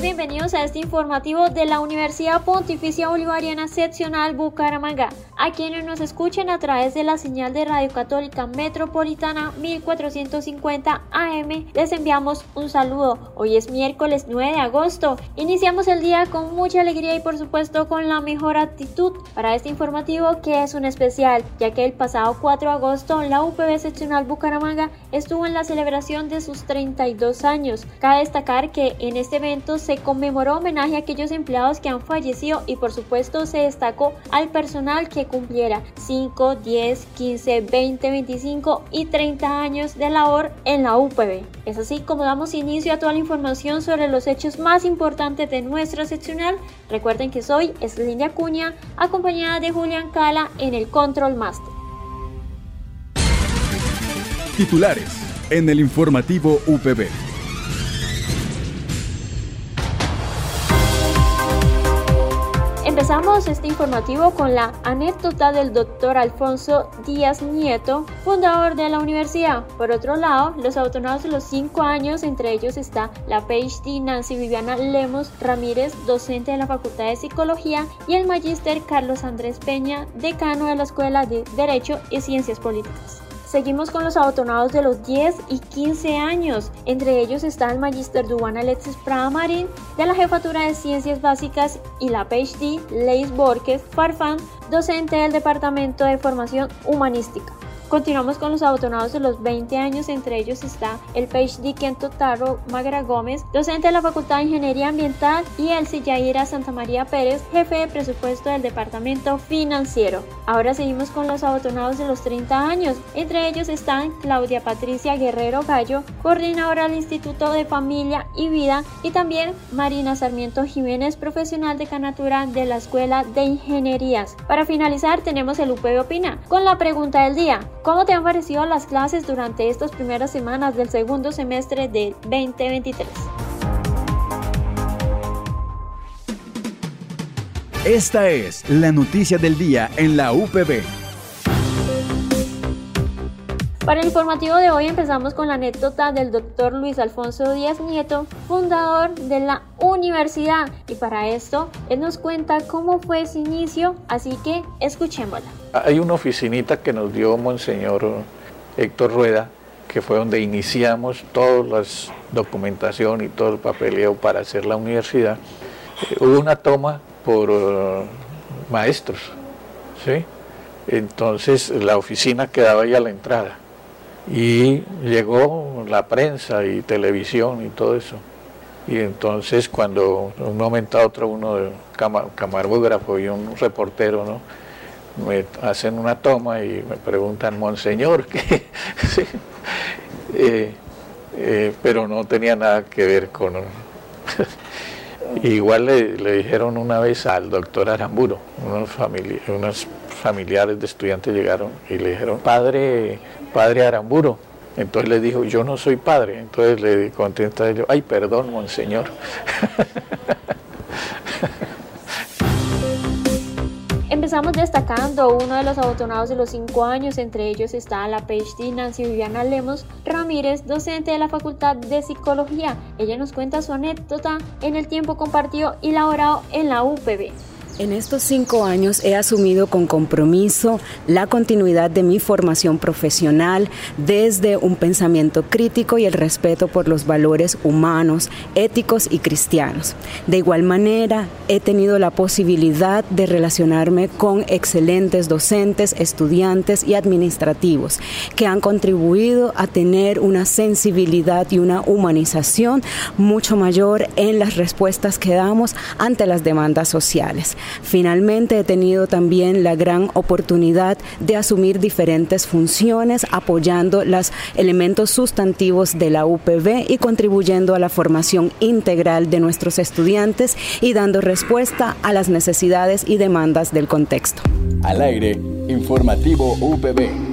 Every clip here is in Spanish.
Bienvenidos a este informativo de la Universidad Pontificia Bolivariana Seccional Bucaramanga. A quienes nos escuchen a través de la señal de Radio Católica Metropolitana 1450 AM, les enviamos un saludo. Hoy es miércoles 9 de agosto. Iniciamos el día con mucha alegría y por supuesto con la mejor actitud para este informativo que es un especial, ya que el pasado 4 de agosto la UPB Seccional Bucaramanga estuvo en la celebración de sus 32 años. Cabe destacar que en este evento se conmemoró homenaje a aquellos empleados que han fallecido y por supuesto se destacó al personal que cumpliera 5, 10, 15, 20, 25 y 30 años de labor en la UPB. Es así como damos inicio a toda la información sobre los hechos más importantes de nuestra seccional. Recuerden que soy Eslinda Acuña, acompañada de Julián Cala en el Control Master. Titulares en el informativo UPB. Empezamos este informativo con la anécdota del doctor Alfonso Díaz Nieto, fundador de la universidad. Por otro lado, los autonados de los cinco años, entre ellos está la PhD Nancy Viviana Lemos Ramírez, docente de la Facultad de Psicología, y el magíster Carlos Andrés Peña, decano de la Escuela de Derecho y Ciencias Políticas. Seguimos con los abotonados de los 10 y 15 años. Entre ellos está el Magister Duan Alexis Prada Marín de la Jefatura de Ciencias Básicas y la PhD Leis Borges Farfán, docente del Departamento de Formación Humanística. Continuamos con los abotonados de los 20 años, entre ellos está el PhD Kento Taro Magra Gómez, docente de la Facultad de Ingeniería Ambiental, y el Yaira Santa María Pérez, jefe de presupuesto del Departamento Financiero. Ahora seguimos con los abotonados de los 30 años, entre ellos están Claudia Patricia Guerrero Gallo, coordinadora del Instituto de Familia y Vida, y también Marina Sarmiento Jiménez, profesional de canatura de la Escuela de Ingenierías. Para finalizar tenemos el UPB Opina, con la pregunta del día. ¿Cómo te han parecido las clases durante estas primeras semanas del segundo semestre del 2023? Esta es la noticia del día en la UPB. Para el informativo de hoy empezamos con la anécdota del doctor Luis Alfonso Díaz Nieto, fundador de la universidad. Y para esto, él nos cuenta cómo fue ese inicio, así que escuchémosla. Hay una oficinita que nos dio Monseñor Héctor Rueda, que fue donde iniciamos toda la documentación y todo el papeleo para hacer la universidad. Eh, hubo una toma por uh, maestros, ¿sí? Entonces la oficina quedaba ahí a la entrada y llegó la prensa y televisión y todo eso. Y entonces cuando un momento a otro uno de camarógrafo y un reportero ¿no? me hacen una toma y me preguntan, Monseñor, ¿qué? Eh, eh, pero no tenía nada que ver con... Igual le, dijeron una vez al doctor Aramburo, unos, unos familiares de estudiantes llegaron y le dijeron, padre padre Aramburo. Entonces le dijo, yo no soy padre. Entonces le contenta yo, ay, perdón, monseñor. Empezamos destacando uno de los abotonados de los cinco años, entre ellos está la PhD Nancy Viviana Lemos Ramírez, docente de la Facultad de Psicología. Ella nos cuenta su anécdota en el tiempo compartido y laborado en la UPB. En estos cinco años he asumido con compromiso la continuidad de mi formación profesional desde un pensamiento crítico y el respeto por los valores humanos, éticos y cristianos. De igual manera, he tenido la posibilidad de relacionarme con excelentes docentes, estudiantes y administrativos que han contribuido a tener una sensibilidad y una humanización mucho mayor en las respuestas que damos ante las demandas sociales. Finalmente he tenido también la gran oportunidad de asumir diferentes funciones apoyando los elementos sustantivos de la UPB y contribuyendo a la formación integral de nuestros estudiantes y dando respuesta a las necesidades y demandas del contexto. Al aire, informativo UPB.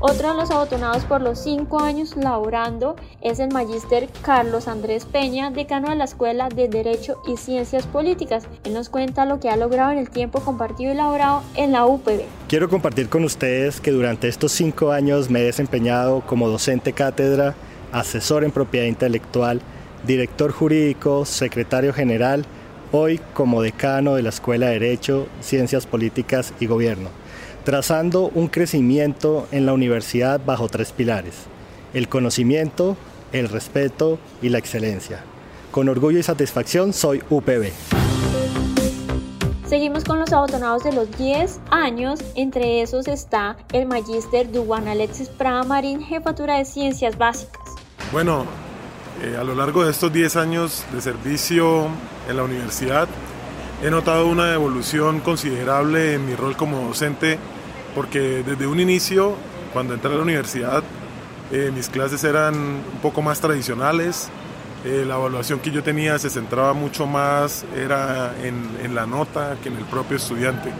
Otro de los abotonados por los cinco años laborando es el magíster Carlos Andrés Peña, decano de la Escuela de Derecho y Ciencias Políticas. Él nos cuenta lo que ha logrado en el tiempo compartido y laborado en la UPB. Quiero compartir con ustedes que durante estos cinco años me he desempeñado como docente cátedra, asesor en propiedad intelectual, director jurídico, secretario general, hoy como decano de la Escuela de Derecho, Ciencias Políticas y Gobierno trazando un crecimiento en la universidad bajo tres pilares, el conocimiento, el respeto y la excelencia. Con orgullo y satisfacción soy UPB. Seguimos con los abotonados de los 10 años, entre esos está el magíster Duan Alexis Prada Marín, jefatura de Ciencias Básicas. Bueno, eh, a lo largo de estos 10 años de servicio en la universidad, he notado una evolución considerable en mi rol como docente porque desde un inicio, cuando entré a la universidad, eh, mis clases eran un poco más tradicionales, eh, la evaluación que yo tenía se centraba mucho más era en, la nota que en el propio estudiante.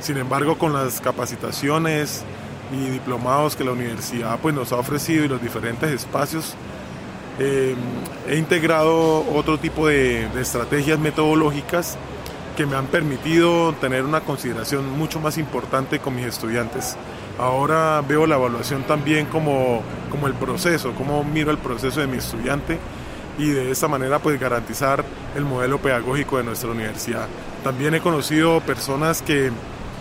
Sin embargo, con las capacitaciones y diplomados que la universidad pues, nos ha ofrecido y los diferentes espacios, eh, he integrado otro tipo de estrategias metodológicas que me han permitido tener una consideración mucho más importante con mis estudiantes. Ahora veo la evaluación también como, como el proceso, como miro el proceso de mi estudiante y de esta manera pues garantizar el modelo pedagógico de nuestra universidad. También he conocido personas que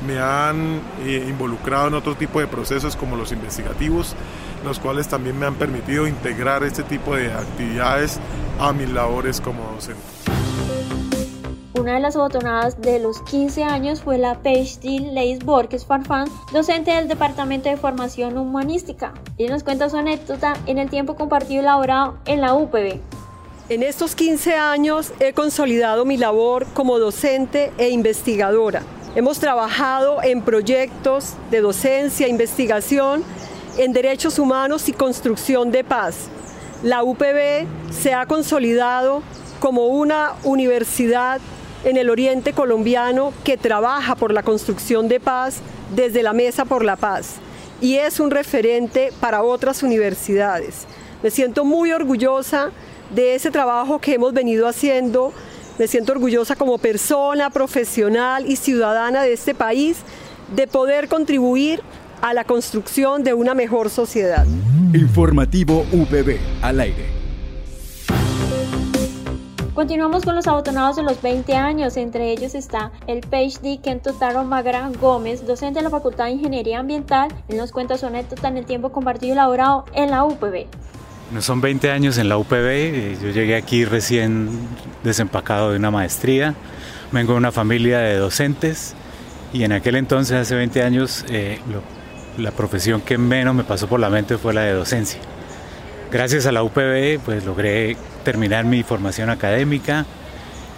me han eh, involucrado en otro tipo de procesos como los investigativos, los cuales también me han permitido integrar este tipo de actividades a mis labores como docente. Una de las abotonadas de los 15 años fue la PhD Leis Borges Farfán, docente del Departamento de Formación Humanística. y nos cuenta su anécdota en el tiempo compartido y elaborado en la UPB. En estos 15 años he consolidado mi labor como docente e investigadora. Hemos trabajado en proyectos de docencia, investigación en derechos humanos y construcción de paz. La UPB se ha consolidado como una universidad en el oriente colombiano que trabaja por la construcción de paz desde la Mesa por la Paz y es un referente para otras universidades. Me siento muy orgullosa de ese trabajo que hemos venido haciendo, me siento orgullosa como persona, profesional y ciudadana de este país de poder contribuir a la construcción de una mejor sociedad. Informativo VB al aire. Continuamos con los abotonados de los 20 años, entre ellos está el PhD Kento Taro Magra Gómez, docente de la Facultad de Ingeniería Ambiental. Él nos cuenta su anécdota en el tiempo compartido y elaborado en la UPB. No son 20 años en la UPB, eh, yo llegué aquí recién desempacado de una maestría, vengo de una familia de docentes y en aquel entonces, hace 20 años, eh, la profesión que menos me pasó por la mente fue la de docencia. Gracias a la UPB pues logré terminar mi formación académica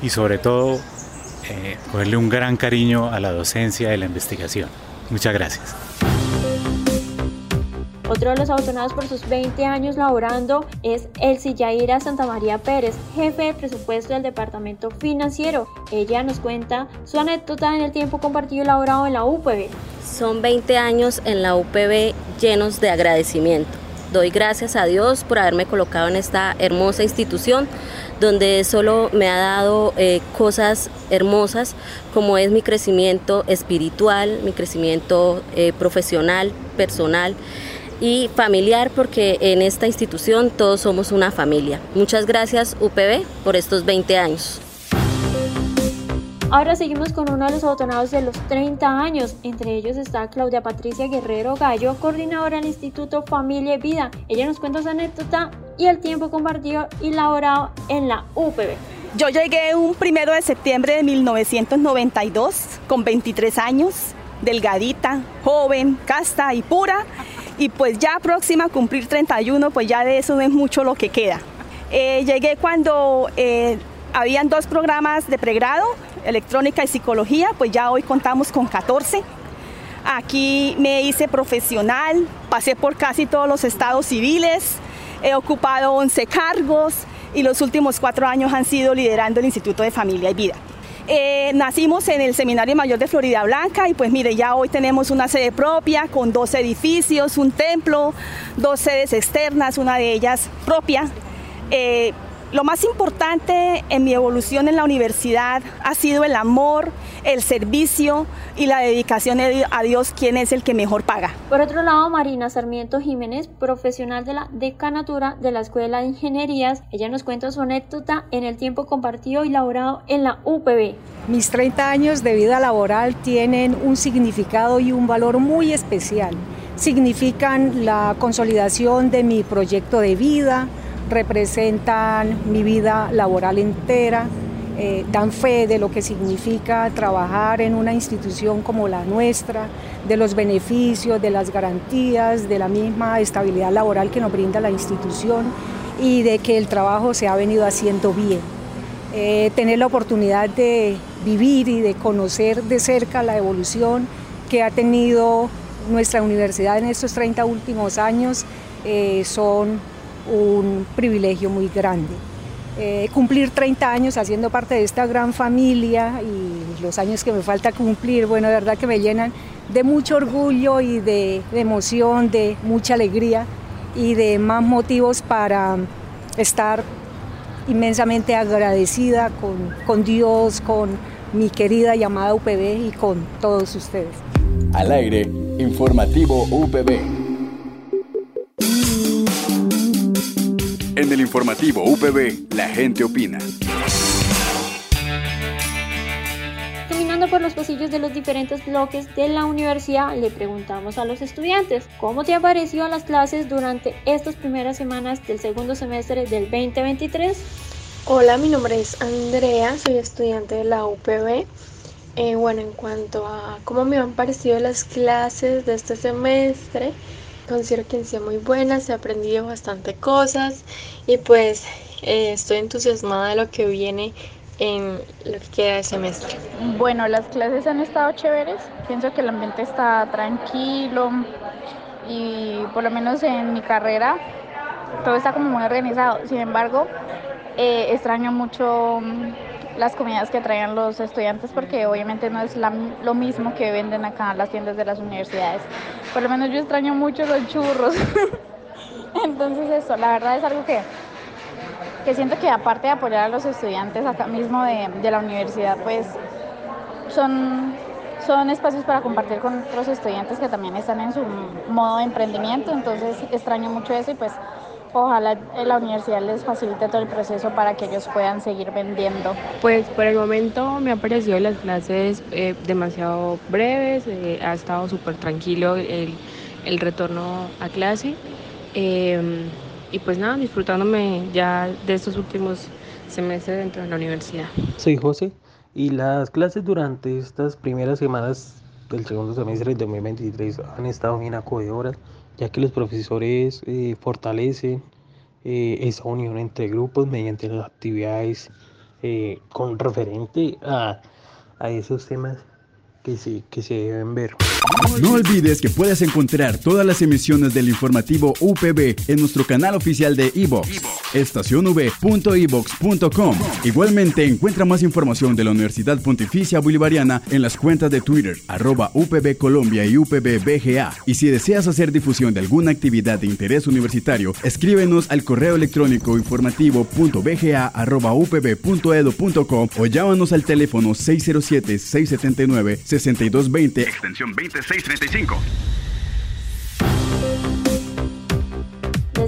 y sobre todo eh, cogerle un gran cariño a la docencia y la investigación. Muchas gracias. Otro de los abotonados por sus 20 años laborando es Elsie Yaira Santa María Pérez, jefe de presupuesto del Departamento Financiero. Ella nos cuenta su anécdota en el tiempo compartido y laborado en la UPB. Son 20 años en la UPB llenos de agradecimiento doy gracias a Dios por haberme colocado en esta hermosa institución donde solo me ha dado eh, cosas hermosas como es mi crecimiento espiritual, mi crecimiento eh, profesional, personal y familiar porque en esta institución todos somos una familia. Muchas gracias UPB por estos 20 años. Ahora seguimos con uno de los abotonados de los 30 años. Entre ellos está Claudia Patricia Guerrero Gallo, coordinadora del Instituto Familia y Vida. Ella nos cuenta su anécdota y el tiempo compartido y laborado en la UPB. Yo llegué un primero de septiembre de 1992 con 23 años, delgadita, joven, casta y pura. Y pues ya próxima a cumplir 31, pues ya de eso es mucho lo que queda. Eh, llegué cuando eh, habían dos programas de pregrado, electrónica y psicología, pues ya hoy contamos con 14. Aquí me hice profesional, pasé por casi todos los estados civiles, he ocupado 11 cargos y los últimos cuatro años han sido liderando el Instituto de Familia y Vida. Eh, nacimos en el Seminario Mayor de Florida Blanca y pues mire, ya hoy tenemos una sede propia con dos edificios, un templo, dos sedes externas, una de ellas propia. Eh, lo más importante en mi evolución en la universidad ha sido el amor, el servicio y la dedicación a Dios, quien es el que mejor paga. Por otro lado, Marina Sarmiento Jiménez, profesional de la decanatura de la Escuela de Ingenierías, ella nos cuenta su anécdota en el tiempo compartido y laborado en la UPB. Mis 30 años de vida laboral tienen un significado y un valor muy especial. Significan la consolidación de mi proyecto de vida, representan mi vida laboral entera, eh, dan fe de lo que significa trabajar en una institución como la nuestra, de los beneficios, de las garantías, de la misma estabilidad laboral que nos brinda la institución y de que el trabajo se ha venido haciendo bien. Eh, tener la oportunidad de vivir y de conocer de cerca la evolución que ha tenido nuestra universidad en estos 30 últimos años eh, son un privilegio muy grande. Eh, cumplir 30 años haciendo parte de esta gran familia y los años que me falta cumplir, bueno, de verdad que me llenan de mucho orgullo y de, emoción, de mucha alegría y de más motivos para estar inmensamente agradecida con, con Dios, con mi querida llamada UPB y con todos ustedes. Al aire, informativo UPB. En el informativo UPB, la gente opina. Caminando por los pasillos de los diferentes bloques de la universidad, le preguntamos a los estudiantes, ¿cómo te han parecido las clases durante estas primeras semanas del segundo semestre del 2023? Hola, mi nombre es Andrea, soy estudiante de la UPB. Eh, bueno, en cuanto a cómo me han parecido las clases de este semestre, Considero que han sido muy buenas, he aprendido bastante cosas y pues eh, estoy entusiasmada de lo que viene en lo que queda de semestre. Bueno, las clases han estado chéveres, pienso que el ambiente está tranquilo y por lo menos en mi carrera todo está como muy organizado. Sin embargo, eh, extraño mucho las comidas que traían los estudiantes porque obviamente no es lo mismo que venden acá las tiendas de las universidades. Por lo menos yo extraño mucho los churros. Entonces eso, la verdad es algo que, que siento que aparte de apoyar a los estudiantes acá mismo de, de la universidad, pues son, son espacios para compartir con otros estudiantes que también están en su modo de emprendimiento. Entonces extraño mucho eso y pues ojalá la universidad les facilite todo el proceso para que ellos puedan seguir vendiendo. Pues por el momento me han parecido las clases eh, demasiado breves, eh, ha estado súper tranquilo el, el, retorno a clase em, y pues nada, disfrutándome ya de estos últimos semestres dentro de la universidad. Soy José y las clases durante estas primeras semanas del segundo semestre de 2023 han estado bien acogedoras ya que los profesores eh, fortalecen eh, esa unión entre grupos mediante las actividades eh, con referente a, a esos temas que se, que se deben ver. No olvides que puedes encontrar todas las emisiones del informativo UPB en nuestro canal oficial de iVox, estacionv.evox.com. Igualmente encuentra más información de la Universidad Pontificia Bolivariana en las cuentas de Twitter, arroba UPB Colombia y UPB BGA. Y si deseas hacer difusión de alguna actividad de interés universitario, escríbenos al correo electrónico informativo.bga.upb.edu.com o llámanos al teléfono 607 679 6220, extensión 2635.